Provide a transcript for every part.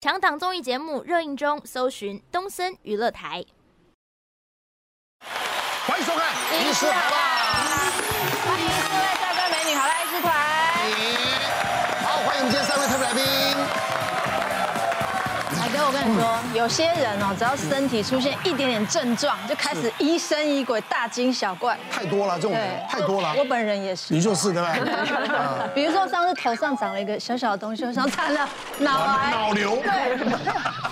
强档综艺节目热映中，搜寻东森娱乐台。欢迎收看《医师好啦》，欢迎各位帅哥美女好啦医师团。好，欢迎我们今天三位特别来宾。我跟你说，有些人哦，只要身体出现一点点症状，就开始疑神疑鬼、大惊小怪。太多了，这种人太多了。我本人也是。你就是对吧？比如说上次头上长了一个小小的东西，我想惨了，脑癌、脑瘤。对，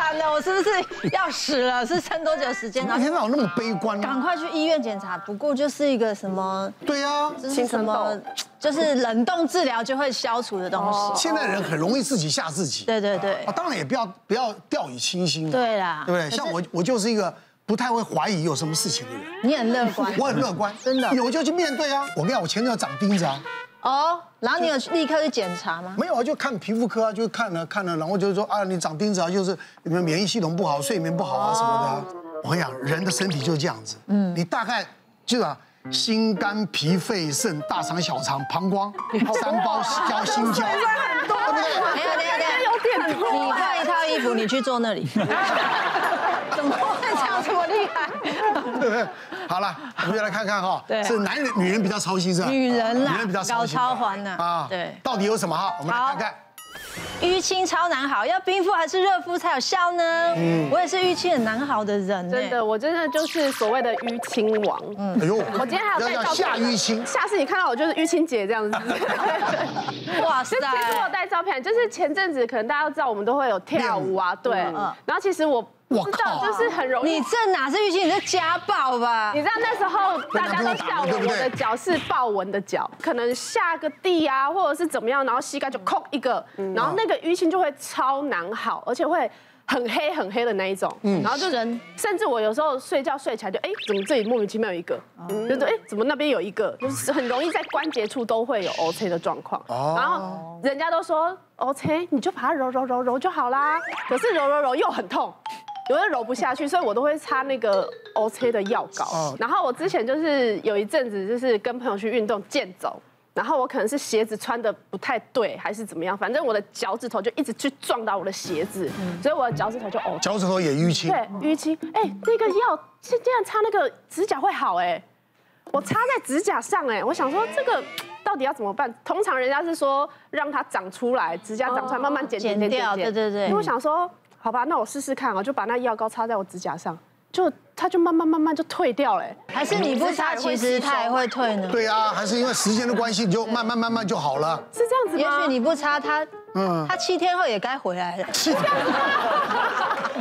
惨了，我是不是要死了？是撑多久时间？一天到晚那么悲观。赶快去医院检查，不过就是一个什么？对呀，这是什么？就是冷冻治疗就会消除的东西。现在人很容易自己吓自己。对对对。啊，当然也不要不要掉以轻心。对啦。对不对？像我，我就是一个不太会怀疑有什么事情的人。你很乐观。我很乐观，真的。有就去面对啊！我跟你讲，我前阵要长钉子啊。哦。然后你有立刻去检查吗？没有啊，就看皮肤科啊，就看了看了，然后就是说啊，你长钉子啊，就是你们免疫系统不好，睡眠不好啊什么的。我跟你讲，人的身体就是这样子。嗯。你大概就是啊。心肝脾肺肾大肠小肠膀胱三包交心焦，对不对？没有没有没有，你换一套衣服，你去坐那里。怎么会这样这么厉害？好了，我们就来看看哈，是男人女人比较操心是吧？女人啦，女人比较操心。搞超环呢啊？对，到底有什么哈？我们来看看。淤青超难好，要冰敷还是热敷才有效呢？嗯，我也是淤青很难好的人。真的，我真的就是所谓的淤青王。嗯，哎呦，我今天还有带照片。下淤青，下次你看到我就是淤青姐这样子。哇塞！其实我有带照片，就是前阵子可能大家都知道我们都会有跳舞啊，对。然后其实我。我知道，就是很容易。你这哪是淤青，你这家暴吧？你知道那时候大家都笑我，我的脚是豹纹的脚，可能下个地啊，或者是怎么样，然后膝盖就扣一个，然后那个淤青就会超难好，而且会很黑很黑的那一种。嗯然后就人，甚至我有时候睡觉睡起来就，哎，怎么这里莫名其妙有一个？就是，哎，怎么那边有一个？就是很容易在关节处都会有 O C 的状况。然后人家都说 O C，你就把它揉揉揉揉就好啦。可是揉揉揉又很痛。有的揉不下去，所以我都会擦那个 OK 的药膏。然后我之前就是有一阵子就是跟朋友去运动健走，然后我可能是鞋子穿的不太对，还是怎么样，反正我的脚趾头就一直去撞到我的鞋子，所以我的脚趾头就哦，脚趾头也淤青。对，淤青。哎，那个药竟然擦那个指甲会好哎，我擦在指甲上哎，我想说这个到底要怎么办？通常人家是说让它长出来，指甲长出来慢慢剪剪剪掉，对对对。因为我想说。好吧，那我试试看啊，就把那药膏擦在我指甲上，就它就慢慢慢慢就退掉了。还是你不擦，其实它也会退呢？对啊，还是因为时间的关系，你就慢慢慢慢就好了。是这样子吗？也许你不擦它，嗯，它七天后也该回来了。七天。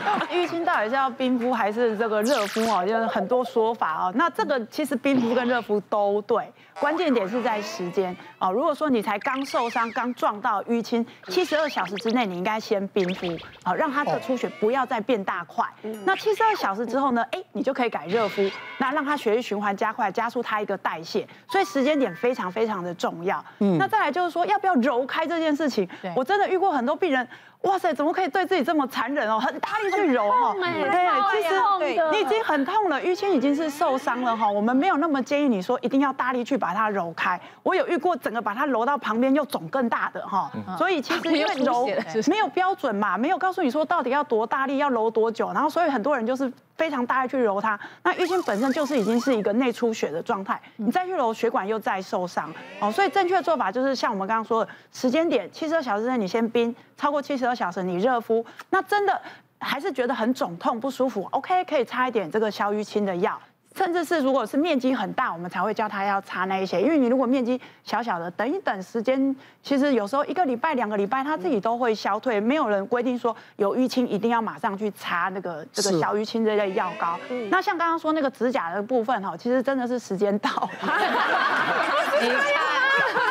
淤青到底是要冰敷还是这个热敷哦？就是很多说法哦。那这个其实冰敷跟热敷都对。关键点是在时间哦。如果说你才刚受伤、刚撞到淤青，七十二小时之内你应该先冰敷，好让它的出血不要再变大块。那七十二小时之后呢？哎，你就可以改热敷，那让它血液循环加快，加速它一个代谢。所以时间点非常非常的重要。嗯。那再来就是说，要不要揉开这件事情？我真的遇过很多病人。哇塞，怎么可以对自己这么残忍哦？很大力去揉哦，对，其实你已经很痛了，淤青已经是受伤了哈。我们没有那么建议你说一定要大力去把它揉开。我有遇过整个把它揉到旁边又肿更大的哈，所以其实因为揉 没有标准嘛，没有告诉你说到底要多大力，要揉多久，然后所以很多人就是。非常大力去揉它，那淤青本身就是已经是一个内出血的状态，你再去揉血管又再受伤哦，所以正确的做法就是像我们刚刚说的时间点，七十二小时内你先冰，超过七十二小时你热敷，那真的还是觉得很肿痛不舒服，OK 可以擦一点这个消淤青的药。甚至是如果是面积很大，我们才会叫他要擦那一些。因为你如果面积小小的，等一等时间，其实有时候一个礼拜、两个礼拜，他自己都会消退。没有人规定说有淤青一定要马上去擦那个这个小淤青这类药膏。那像刚刚说那个指甲的部分哈，其实真的是时间到。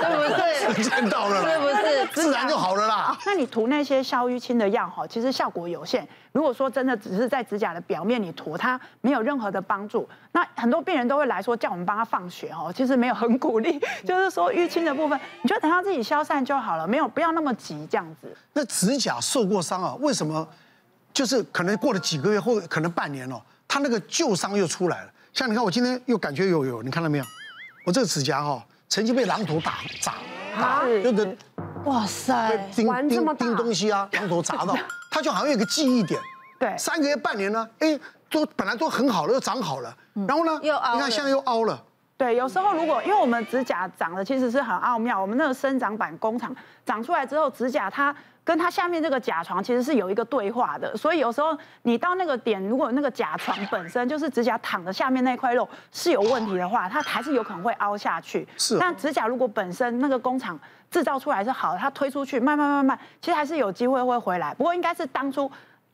是不是时间到了？是不是自然就好了啦？那你涂那些消淤青的药哈，其实效果有限。如果说真的只是在指甲的表面你涂，它没有任何的帮助。那很多病人都会来说叫我们帮他放血哦，其实没有很鼓励，就是说淤青的部分，你就等它自己消散就好了，没有不要那么急这样子。那指甲受过伤啊，为什么就是可能过了几个月或可能半年哦，它那个旧伤又出来了？像你看我今天又感觉有有，你看到没有？我这个指甲哈。曾经被榔头打砸，打，有的哇塞，叮叮叮东西啊，羊头砸到，它就好像有一个记忆点。对。三个月、半年呢，哎，都本来都很好了，又长好了，然后呢，又凹你看现在又凹了。对，有时候如果因为我们指甲长得其实是很奥妙，我们那个生长板工厂长出来之后，指甲它跟它下面这个甲床其实是有一个对话的，所以有时候你到那个点，如果那个甲床本身就是指甲躺的下面那块肉是有问题的话，它还是有可能会凹下去。是哦但指甲如果本身那个工厂制造出来是好的，它推出去慢慢慢慢，其实还是有机会会回来。不过应该是当初。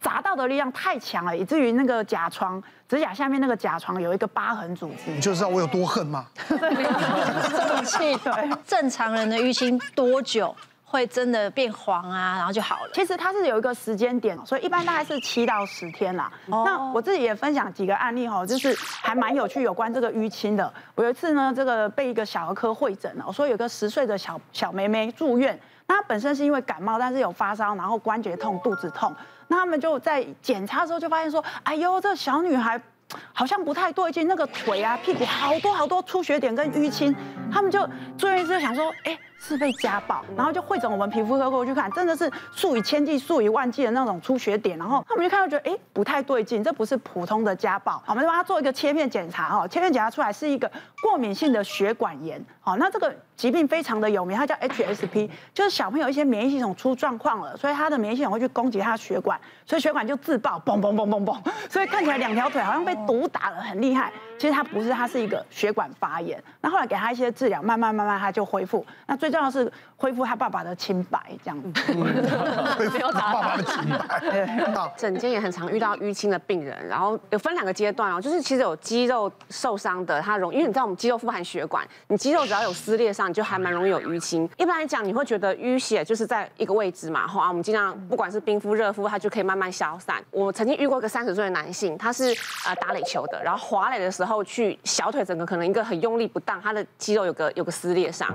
砸到的力量太强了，以至于那个甲床指甲下面那个甲床有一个疤痕组织。你就知道我有多恨吗？这么气。对，正常人的淤青多久会真的变黄啊，然后就好了？其实它是有一个时间点，所以一般大概是七到十天啦。那我自己也分享几个案例哈，就是还蛮有趣，有关这个淤青的。我有一次呢，这个被一个小儿科会诊了，我说有个十岁的小小妹妹住院，那本身是因为感冒，但是有发烧，然后关节痛、肚子痛，那他们就在检查的时候就发现说，哎呦，这小女孩。好像不太对劲，那个腿啊、屁股好多好多出血点跟淤青，他们就住院医师想说，哎，是被家暴，然后就会诊我们皮肤科过去看，真的是数以千计、数以万计的那种出血点，然后他们就看到觉得，哎，不太对劲，这不是普通的家暴，我们就帮他做一个切片检查，哈，切片检查出来是一个过敏性的血管炎，好，那这个疾病非常的有名，它叫 HSP，就是小朋友一些免疫系统出状况了，所以他的免疫系统会去攻击他的血管，所以血管就自爆，嘣嘣嘣嘣嘣，所以看起来两条腿好像被毒不打了，很厉害。其实他不是，他是一个血管发炎。那后来给他一些治疗，慢慢慢慢他就恢复。那最重要的是恢复他爸爸的清白，这样子。恢复他爸爸的清白。整，间也很常遇到淤青的病人，然后有分两个阶段哦，就是其实有肌肉受伤的，他容易，因为你知道我们肌肉富含血管，你肌肉只要有撕裂伤，你就还蛮容易有淤青。一般来讲，你会觉得淤血就是在一个位置嘛，哈，我们尽量不管是冰敷、热敷，它就可以慢慢消散。我曾经遇过一个三十岁的男性，他是呃打垒球的，然后滑垒的时候后去小腿整个可能一个很用力不当，他的肌肉有个有个撕裂伤。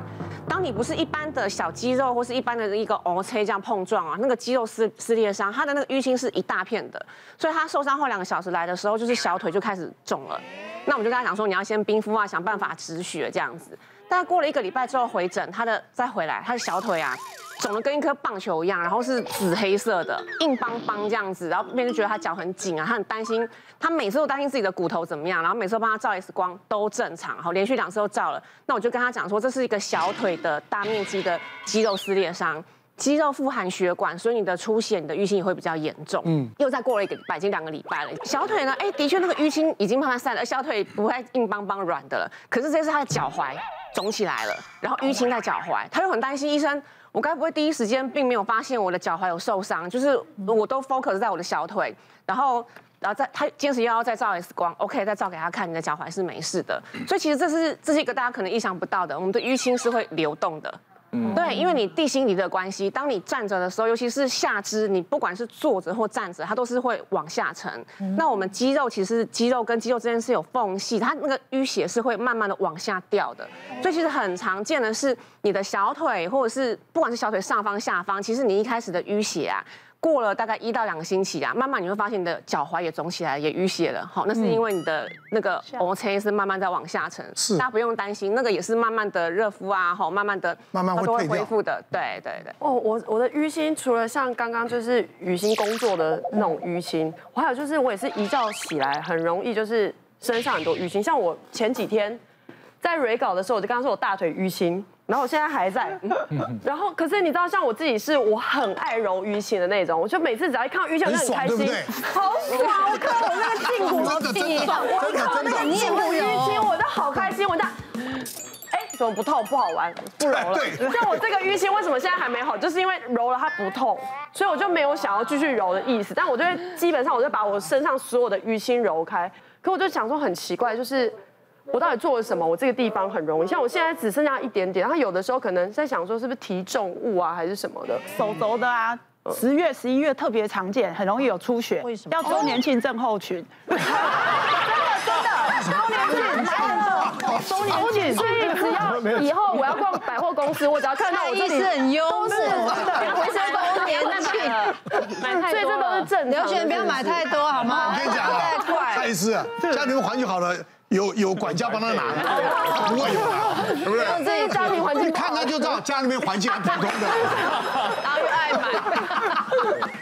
当你不是一般的小肌肉或是一般的一个 O C 这样碰撞啊，那个肌肉撕撕裂伤，他的那个淤青是一大片的，所以他受伤后两个小时来的时候，就是小腿就开始肿了。那我们就跟他讲说，你要先冰敷啊，想办法止血这样子。但过了一个礼拜之后回诊，他的再回来，他的小腿啊肿的跟一颗棒球一样，然后是紫黑色的，硬邦邦这样子，然后别人就觉得他脚很紧啊，他很担心，他每次都担心自己的骨头怎么样，然后每次都帮他照 X 光都正常，好，连续两次都照了，那我就跟他讲说，这是一个小腿的大面积的肌肉撕裂伤。肌肉富含血管，所以你的出血、你的淤青也会比较严重。嗯，又再过了一个礼拜，已经两个礼拜了。小腿呢？哎，的确那个淤青已经慢慢散了，而小腿不会硬邦邦软的了。可是这是他的脚踝肿起来了，然后淤青在脚踝，他又很担心医生，我该不会第一时间并没有发现我的脚踝有受伤？就是我都 focus 在我的小腿，然后然后再他坚持要要再照 X 光，OK，再照给他看，你的脚踝是没事的。所以其实这是这是一个大家可能意想不到的，我们的淤青是会流动的。嗯，对，因为你地心引力的关系，当你站着的时候，尤其是下肢，你不管是坐着或站着，它都是会往下沉。嗯、那我们肌肉其实肌肉跟肌肉之间是有缝隙，它那个淤血是会慢慢的往下掉的。所以其实很常见的是，你的小腿或者是不管是小腿上方下方，其实你一开始的淤血啊。过了大概一到两个星期啊，慢慢你会发现你的脚踝也肿起来，也淤血了。好，那是因为你的那个 O C 是慢慢在往下沉。是，大家不用担心，那个也是慢慢的热敷啊，好，慢慢的，慢慢会恢复的。对对对。哦，我我的淤青除了像刚刚就是雨欣工作的那种淤青，我还有就是我也是一觉起来很容易就是身上很多淤青，像我前几天在 re 稿的时候，我就刚刚说我大腿淤青。然后我现在还在，然后可是你知道，像我自己是我很爱揉淤青的那种，我就每次只要一看到淤青，我就很开心，好爽！我看我那个胫骨底，我看到那个胫骨淤青，我都好开心。我这样，哎，怎么不痛？不好玩，不揉了。像我这个淤青，为什么现在还没好？就是因为揉了它不痛，所以我就没有想要继续揉的意思。但我就会基本上，我就把我身上所有的淤青揉开。可我就想说很奇怪，就是。我到底做了什么？我这个地方很容易，像我现在只剩下一点点，然后有的时候可能在想说是不是提重物啊，还是什么的，手肘的啊，十月、十一月特别常见，很容易有出血。为什么？要周年庆症候群。周年庆来很多。周年庆，所以只要以后我要逛百货公司，我只要看到我这里意思很幽默，都是回收周年庆，买太多，所以这都是正常。刘璇不要买太多好吗？我跟你讲啊，蔡医师啊，家庭环境好了，有有管家帮他拿，不会有的，对不对？这些家庭环境看他就知道家里面环境很普通的，然后又爱买。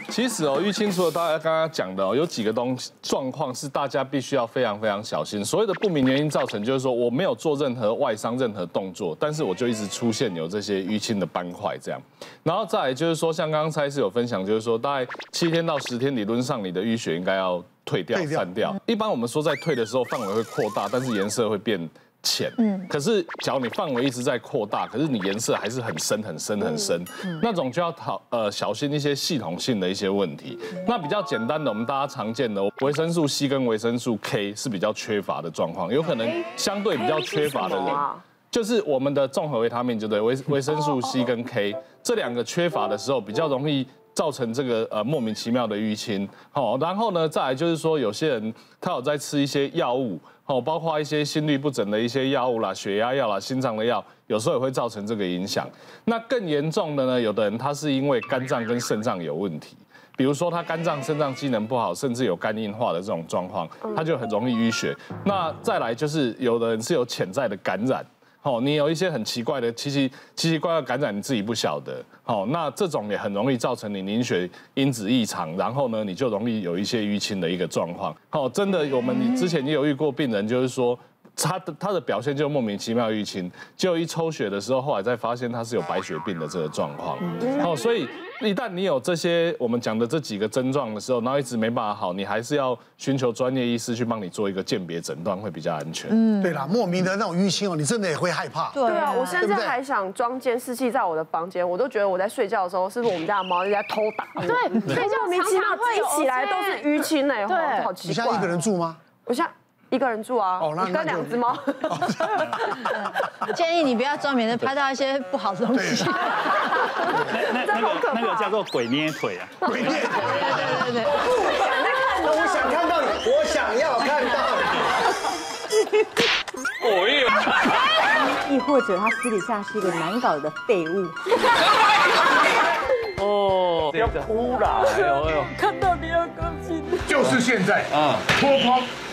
其实哦，淤青除了大家刚刚讲的哦，有几个东西状况是大家必须要非常非常小心。所谓的不明原因造成，就是说我没有做任何外伤、任何动作，但是我就一直出现有这些淤青的斑块这样。然后再来就是说，像刚刚蔡医师有分享，就是说大概七天到十天，理论上你的淤血应该要退掉、散掉。一般我们说在退的时候范围会扩大，但是颜色会变。浅，嗯，可是假如你范围一直在扩大，可是你颜色还是很深很深很深，那种就要讨呃小心一些系统性的一些问题。那比较简单的，我们大家常见的维生素 C 跟维生素 K 是比较缺乏的状况，有可能相对比较缺乏的人，就是我们的综合维他命，就对维维生素 C 跟 K 这两个缺乏的时候，比较容易造成这个呃莫名其妙的淤青。好，然后呢，再来就是说有些人他有在吃一些药物。哦，包括一些心律不整的一些药物啦、血压药啦、心脏的药，有时候也会造成这个影响。那更严重的呢，有的人他是因为肝脏跟肾脏有问题，比如说他肝脏、肾脏机能不好，甚至有肝硬化的这种状况，他就很容易淤血。那再来就是有的人是有潜在的感染。哦，你有一些很奇怪的奇奇奇奇怪怪感染，你自己不晓得。好，那这种也很容易造成你凝血因子异常，然后呢，你就容易有一些淤青的一个状况。好，真的，我们你之前也有遇过病人，就是说。他的他的表现就莫名其妙淤青，就一抽血的时候，后来再发现他是有白血病的这个状况。哦，所以一旦你有这些我们讲的这几个症状的时候，然后一直没办法好，你还是要寻求专业医师去帮你做一个鉴别诊断，会比较安全。嗯，对啦，莫名的那种淤青哦，你真的也会害怕。对啊，我甚至还想装监视器在我的房间，我都觉得我在睡觉的时候，是不是我们家的猫在偷打？对，睡觉莫名其妙一起来都是淤青哎，对，好奇怪。你现在一个人住吗？我现在。一个人住啊，你跟两只猫。建议你不要装，免得 拍到一些不好的东西。那那个那个叫做鬼捏腿啊。鬼捏腿。对对对对。我想看到你，我想要看到你。我也。亦或者他私底下是一个难搞的废物。哦，不要哭了，哎呦哎呦，看到你要高兴。就是现在啊，脱光。